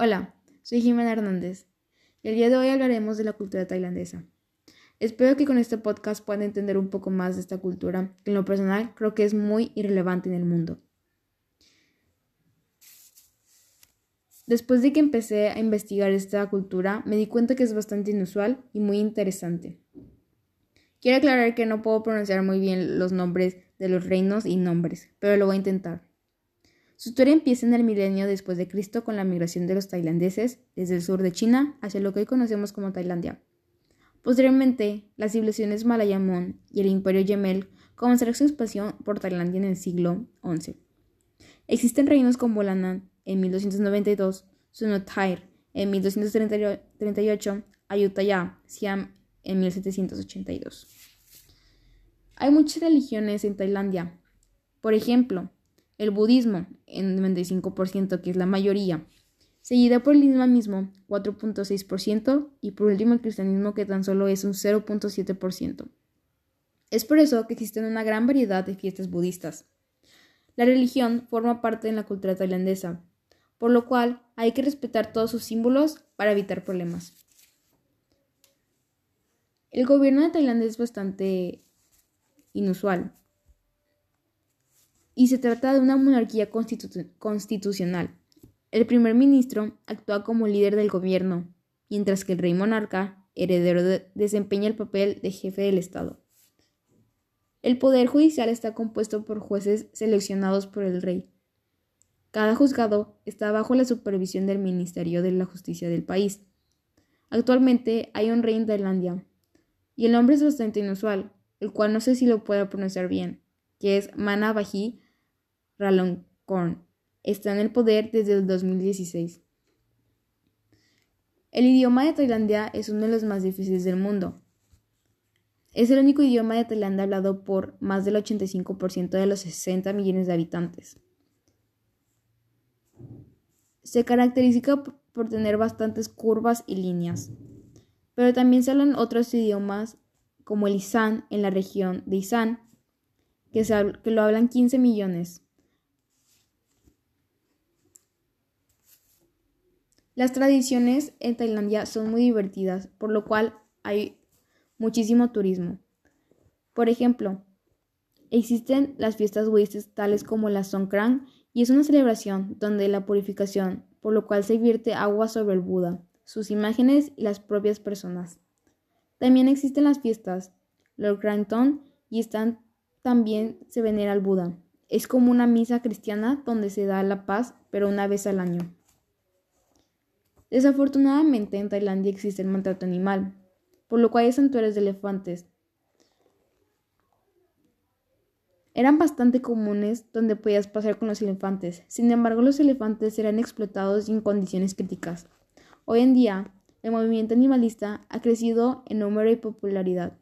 Hola, soy Jimena Hernández y el día de hoy hablaremos de la cultura tailandesa. Espero que con este podcast puedan entender un poco más de esta cultura, que en lo personal creo que es muy irrelevante en el mundo. Después de que empecé a investigar esta cultura, me di cuenta que es bastante inusual y muy interesante. Quiero aclarar que no puedo pronunciar muy bien los nombres de los reinos y nombres, pero lo voy a intentar. Su historia empieza en el milenio después de Cristo con la migración de los tailandeses desde el sur de China hacia lo que hoy conocemos como Tailandia. Posteriormente, las civilizaciones Malayamón y el imperio Yemel comenzaron su expansión por Tailandia en el siglo XI. Existen reinos como Lanán en 1292, Sunothair en 1238, Ayutthaya, Siam en 1782. Hay muchas religiones en Tailandia. Por ejemplo, el budismo en 95%, que es la mayoría, seguida por el islamismo 4.6% y por último el cristianismo que tan solo es un 0.7%. Es por eso que existen una gran variedad de fiestas budistas. La religión forma parte de la cultura tailandesa, por lo cual hay que respetar todos sus símbolos para evitar problemas. El gobierno de Tailandia es bastante inusual, y se trata de una monarquía constitucional. El primer ministro actúa como líder del gobierno, mientras que el rey monarca, heredero, desempeña el papel de jefe del Estado. El poder judicial está compuesto por jueces seleccionados por el rey. Cada juzgado está bajo la supervisión del Ministerio de la Justicia del país. Actualmente hay un rey en Tailandia, y el nombre es bastante inusual, el cual no sé si lo puedo pronunciar bien, que es Mana Ralongkorn está en el poder desde el 2016. El idioma de Tailandia es uno de los más difíciles del mundo. Es el único idioma de Tailandia hablado por más del 85% de los 60 millones de habitantes. Se caracteriza por tener bastantes curvas y líneas, pero también se hablan otros idiomas como el Isan en la región de Isan, que, que lo hablan 15 millones. Las tradiciones en Tailandia son muy divertidas, por lo cual hay muchísimo turismo. Por ejemplo, existen las fiestas budistas tales como la Songkran y es una celebración donde la purificación, por lo cual se vierte agua sobre el Buda, sus imágenes y las propias personas. También existen las fiestas Lord Cranton y también se venera al Buda. Es como una misa cristiana donde se da la paz, pero una vez al año. Desafortunadamente en Tailandia existe el maltrato animal, por lo cual hay santuarios de elefantes. Eran bastante comunes donde podías pasar con los elefantes, sin embargo los elefantes eran explotados en condiciones críticas. Hoy en día, el movimiento animalista ha crecido en número y popularidad.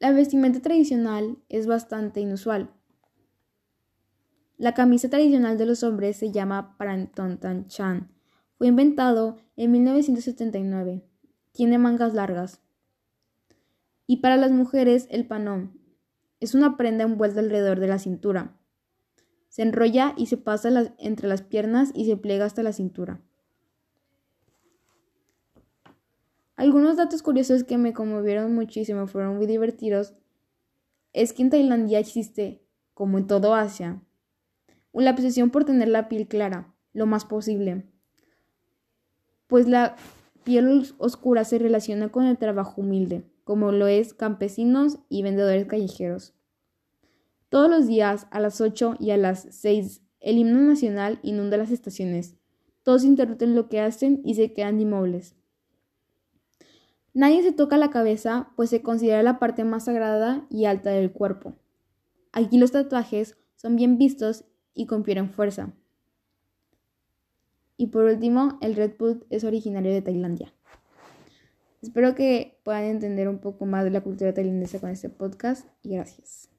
La vestimenta tradicional es bastante inusual, la camisa tradicional de los hombres se llama Chan. Fue inventado en 1979. Tiene mangas largas. Y para las mujeres, el panón. Es una prenda envuelta alrededor de la cintura. Se enrolla y se pasa entre las piernas y se pliega hasta la cintura. Algunos datos curiosos que me conmovieron muchísimo, fueron muy divertidos, es que en Tailandia existe, como en todo Asia, la obsesión por tener la piel clara, lo más posible, pues la piel oscura se relaciona con el trabajo humilde, como lo es campesinos y vendedores callejeros. Todos los días, a las 8 y a las 6, el himno nacional inunda las estaciones. Todos interrumpen lo que hacen y se quedan inmóviles. Nadie se toca la cabeza, pues se considera la parte más sagrada y alta del cuerpo. Aquí los tatuajes son bien vistos y confieren fuerza. Y por último, el Red Bull es originario de Tailandia. Espero que puedan entender un poco más de la cultura tailandesa con este podcast y gracias.